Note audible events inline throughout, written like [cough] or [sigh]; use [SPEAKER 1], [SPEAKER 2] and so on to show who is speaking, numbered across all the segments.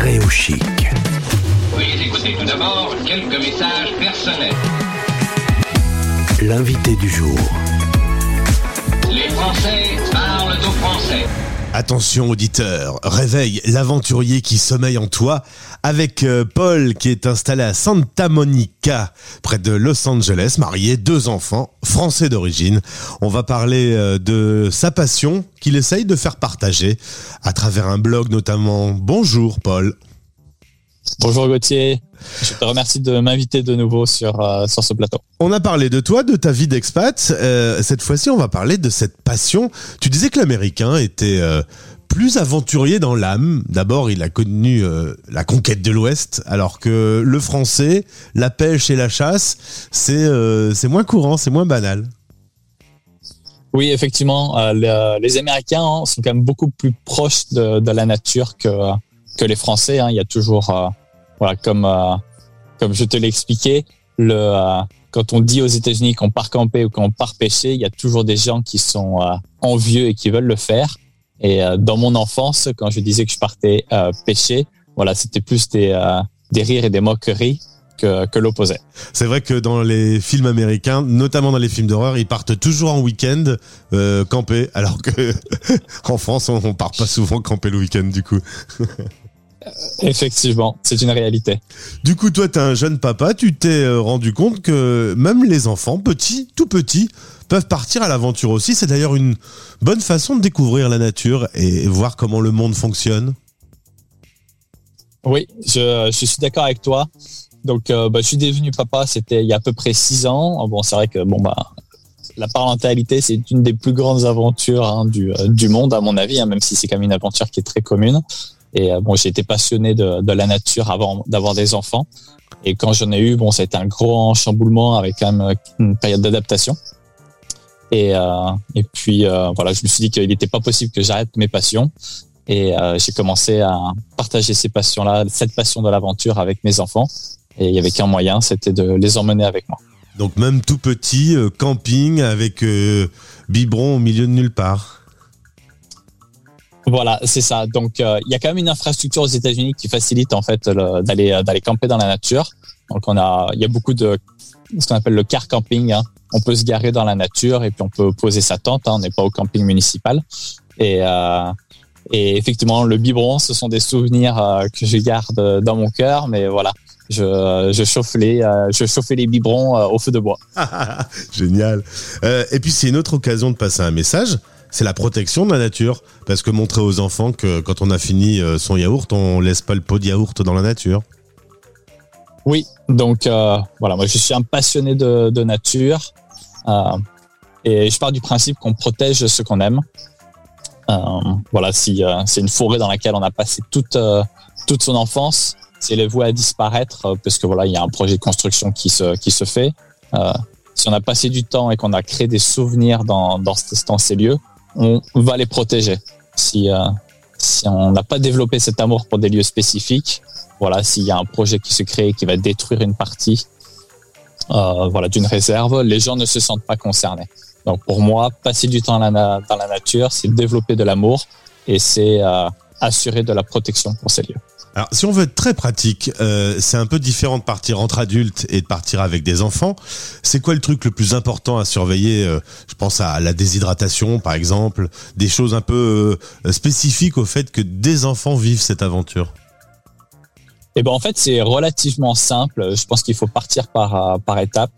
[SPEAKER 1] au chic.
[SPEAKER 2] Oui, écoutez tout d'abord quelques messages personnels.
[SPEAKER 1] L'invité du jour.
[SPEAKER 2] Les Français parlent aux Français.
[SPEAKER 3] Attention auditeur, réveille l'aventurier qui sommeille en toi avec euh, Paul qui est installé à Santa Monica près de Los Angeles, marié, deux enfants, français d'origine. On va parler euh, de sa passion qu'il essaye de faire partager à travers un blog notamment. Bonjour Paul.
[SPEAKER 4] Bonjour Gauthier, je te remercie de m'inviter de nouveau sur, euh, sur ce plateau.
[SPEAKER 3] On a parlé de toi, de ta vie d'expat. Euh, cette fois-ci, on va parler de cette passion. Tu disais que l'Américain était euh, plus aventurier dans l'âme. D'abord, il a connu la conquête de l'Ouest, alors que le Français, la pêche et la chasse, c'est c'est moins courant, c'est moins banal.
[SPEAKER 4] Oui, effectivement, le- les Américains hein, sont quand même beaucoup plus proches de, de la nature que, que les Français. hein. Il y a toujours, voilà, comme, euh, comme je te l'ai expliqué, le, euh, quand on dit aux États-Unis qu'on part camper ou qu'on part pêcher, il y a toujours des gens qui sont euh, envieux et qui veulent le faire. Et dans mon enfance, quand je disais que je partais pêcher, voilà, c'était plus des, des rires et des moqueries que, que l'opposé.
[SPEAKER 3] C'est vrai que dans les films américains, notamment dans les films d'horreur, ils partent toujours en week-end camper, alors que [laughs] en France, on, on part pas souvent camper le week-end du coup. [laughs]
[SPEAKER 4] Effectivement, c'est une réalité.
[SPEAKER 3] Du coup, toi, t'es un jeune papa, tu t'es euh, rendu compte que même les enfants, petits, tout petits, peuvent partir à l'aventure aussi. C'est d'ailleurs une bonne façon de découvrir la nature et voir comment le monde fonctionne.
[SPEAKER 4] Oui, je, je suis d'accord avec toi. Donc, euh, bah, je suis devenu papa, c'était il y a à peu près six ans. Bon, c'est vrai que bon bah la parentalité, c'est une des plus grandes aventures hein, du, euh, du monde, à mon avis, hein, même si c'est quand même une aventure qui est très commune. Et euh, bon, été passionné de, la nature avant d'avoir des enfants. Et quand j'en ai eu, bon, été un grand chamboulement avec quand même une période d'adaptation. Et, euh, et puis euh, voilà, je me suis dit qu'il n'était pas possible que j'arrête mes passions. Et euh, j'ai commencé à partager ces passions-là, cette passion de l'aventure avec mes enfants. Et il y avait qu'un moyen, c'était de les emmener avec moi.
[SPEAKER 3] Donc même tout petit, euh, camping avec euh, biberon au milieu de nulle part.
[SPEAKER 4] Voilà, c'est ça. Donc, euh, il y a quand même une infrastructure aux États-Unis qui facilite en fait le- d'aller euh, d'aller camper dans la nature. Donc, on a, il y a beaucoup de ce qu'on appelle le car camping. hein. On peut se garer dans la nature et puis on peut poser sa tente. hein. On n'est pas au camping municipal. Et euh, et effectivement, le biberon, ce sont des souvenirs euh, que je garde dans mon cœur. Mais voilà, je, je chauffe les je chauffais les biberons au feu de bois. [laughs]
[SPEAKER 3] Génial. Et puis c'est une autre occasion de passer un message. C'est la protection de la nature. Parce que montrer aux enfants que quand on a fini euh, son yaourt, on laisse pas le pot de yaourt dans la nature.
[SPEAKER 4] Oui, donc euh, voilà, moi je suis un passionné de, nature euh, et je pars du principe qu'on protège ce qu'on aime. Voilà, si c'est une forêt dans laquelle on a passé toute son enfance, si elle est vouée à disparaître, parce que voilà, il y a un projet de construction qui se fait. Si on a passé du temps et qu'on a créé des souvenirs dans ces lieux, on va les protéger. Si euh, si on n'a pas développé cet amour pour des lieux spécifiques, voilà, s'il y a un projet qui se crée qui va détruire une partie euh, voilà, d'une réserve, les gens ne se sentent pas concernés. Donc pour moi, passer du temps dans la, na- dans la nature, c'est développer de l'amour et c'est euh, assurer de la protection pour ces lieux.
[SPEAKER 3] Alors, si on veut être très pratique, euh, c'est un peu différent de partir entre adultes et de partir avec des enfants. C'est quoi le truc le plus important à surveiller euh, Je pense à la déshydratation, par exemple, des choses un peu euh, spécifiques au fait que des enfants vivent cette aventure?
[SPEAKER 4] Et ben en fait, c'est relativement simple. Je pense qu'il faut partir par par étapes.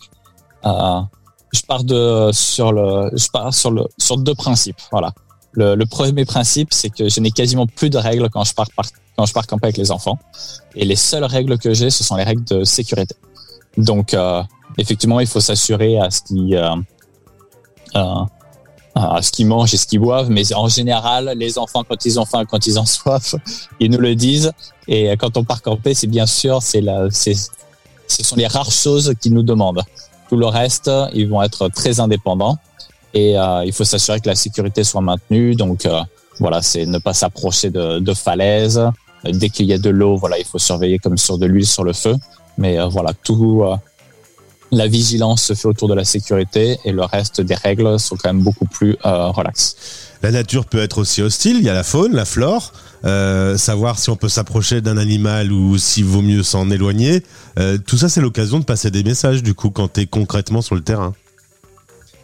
[SPEAKER 4] Je pars de sur le je pars sur le sur deux principes. Voilà. Le, premier principe, c'est que je n'ai quasiment plus de règles quand je pars par, quand je pars camper avec les enfants. Et les seules règles que j'ai, ce sont les règles de sécurité. Donc, euh, effectivement, il faut s'assurer à ce qu'ils euh, euh, à ce mangent et ce qu'ils boivent. Mais en général, les enfants, quand ils ont faim, quand ils ont [laughs] soif, ils nous le disent. Et quand on part camper, c'est bien sûr, c'est c'est, ce sont les rares choses qu'ils nous demandent. Tout le reste, ils vont être très indépendants. Et euh, il faut s'assurer que la sécurité soit maintenue. Donc euh, voilà, c'est ne pas s'approcher de, de falaises. Dès qu'il y a de l'eau, voilà, il faut surveiller comme sur de l'huile sur le feu. Mais euh, voilà, tout. la vigilance se fait autour de la sécurité et le reste des règles sont quand même beaucoup plus euh, relax.
[SPEAKER 3] La nature peut être aussi hostile. Il y a la faune, la flore. Euh, savoir si on peut s'approcher d'un animal ou s'il vaut mieux s'en éloigner. Euh, tout ça, c'est l'occasion de passer des messages, du coup, quand tu es concrètement sur le terrain.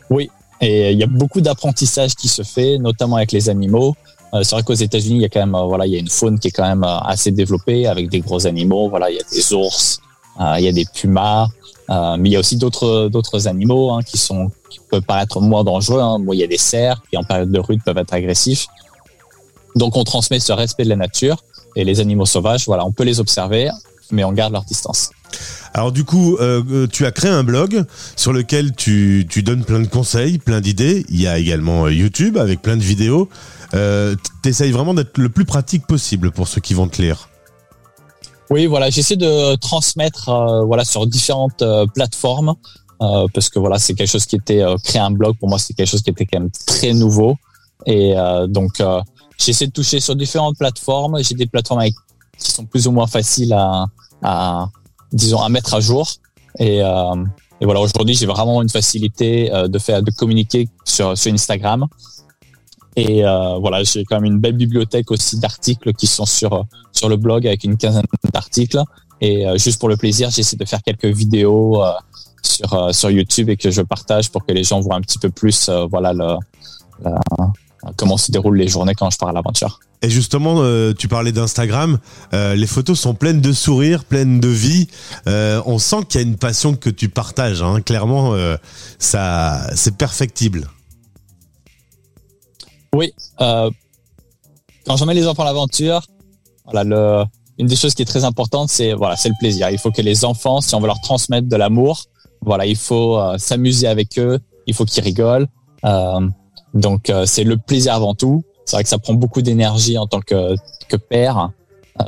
[SPEAKER 4] Oui, et il y a beaucoup d'apprentissage qui se fait, notamment avec les animaux. Euh, c'est vrai qu'aux États-Unis, il y a quand même, euh, voilà, il y a une faune qui est quand même euh, assez développée avec des gros animaux. Voilà, il y a des ours, il y a des pumas, mais il y a aussi d'autres d'autres animaux hein, qui sont qui peuvent paraître moins dangereux. Hein. Bon, il y a des cerfs qui en période de rude peuvent être agressifs. Donc on transmet ce respect de la nature et les animaux sauvages, voilà, on peut les observer, mais on garde leur distance.
[SPEAKER 3] Alors du coup, euh, tu as créé un blog sur lequel tu, tu donnes plein de conseils, plein d'idées. Il y a également YouTube avec plein de vidéos. Euh, T'essayes vraiment d'être le plus pratique possible pour ceux qui vont te lire.
[SPEAKER 4] Oui, voilà, j'essaie de transmettre euh, voilà sur différentes euh, plateformes euh, parce que voilà, c'est quelque chose qui était créer un blog pour moi, c'est quelque chose qui était quand même très nouveau et donc j'essaie de toucher sur différentes plateformes. J'ai des plateformes avec, qui sont plus ou moins faciles à disons à mettre à jour et, et voilà, aujourd'hui j'ai vraiment une facilité de faire de communiquer sur sur Instagram et euh, voilà, j'ai quand même une belle bibliothèque aussi d'articles qui sont sur sur le blog avec une quinzaine d'articles. Et euh, juste pour le plaisir, j'essaie de faire quelques vidéos euh, sur euh, sur YouTube et que je partage pour que les gens voient un petit peu plus, euh, voilà, le, comment se déroulent les journées quand je pars à l'aventure.
[SPEAKER 3] Et justement, tu parlais d'Instagram. les photos sont pleines de sourires, pleines de vie. on sent qu'il y a une passion que tu partages. Hein. Clairement, ça, c'est perfectible.
[SPEAKER 4] Oui. Euh, quand j'emmène les enfants à l'aventure, voilà, le, une des choses qui est très importante, c'est voilà, c'est le plaisir. Il faut que les enfants, si on veut leur transmettre de l'amour, voilà, il faut euh, s'amuser avec eux, il faut qu'ils rigolent. Euh, donc euh, c'est le plaisir avant tout. C'est vrai que ça prend beaucoup d'énergie en tant que, que père euh,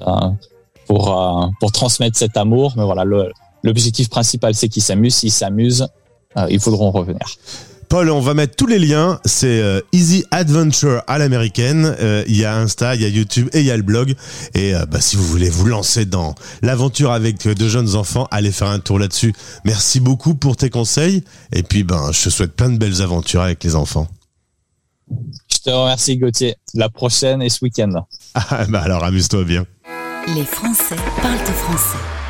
[SPEAKER 4] pour pour transmettre cet amour, mais voilà, l'objectif principal c'est qu'ils s'amusent. S'ils s'amusent, ils voudront revenir.
[SPEAKER 3] Paul, on va mettre tous les liens. C'est euh, Easy Adventure à l'américaine. Euh, il y a Insta, il y a YouTube et il y a le blog. Et euh, bah, si vous voulez vous lancer dans l'aventure avec de jeunes enfants, allez faire un tour là-dessus. Merci beaucoup pour tes conseils. Et puis, ben, je te souhaite plein de belles aventures avec les enfants.
[SPEAKER 4] Je te remercie, Gauthier. La prochaine est ce week-end. [laughs]
[SPEAKER 3] Ah, bah alors, amuse-toi bien.
[SPEAKER 1] Les Français parlent français.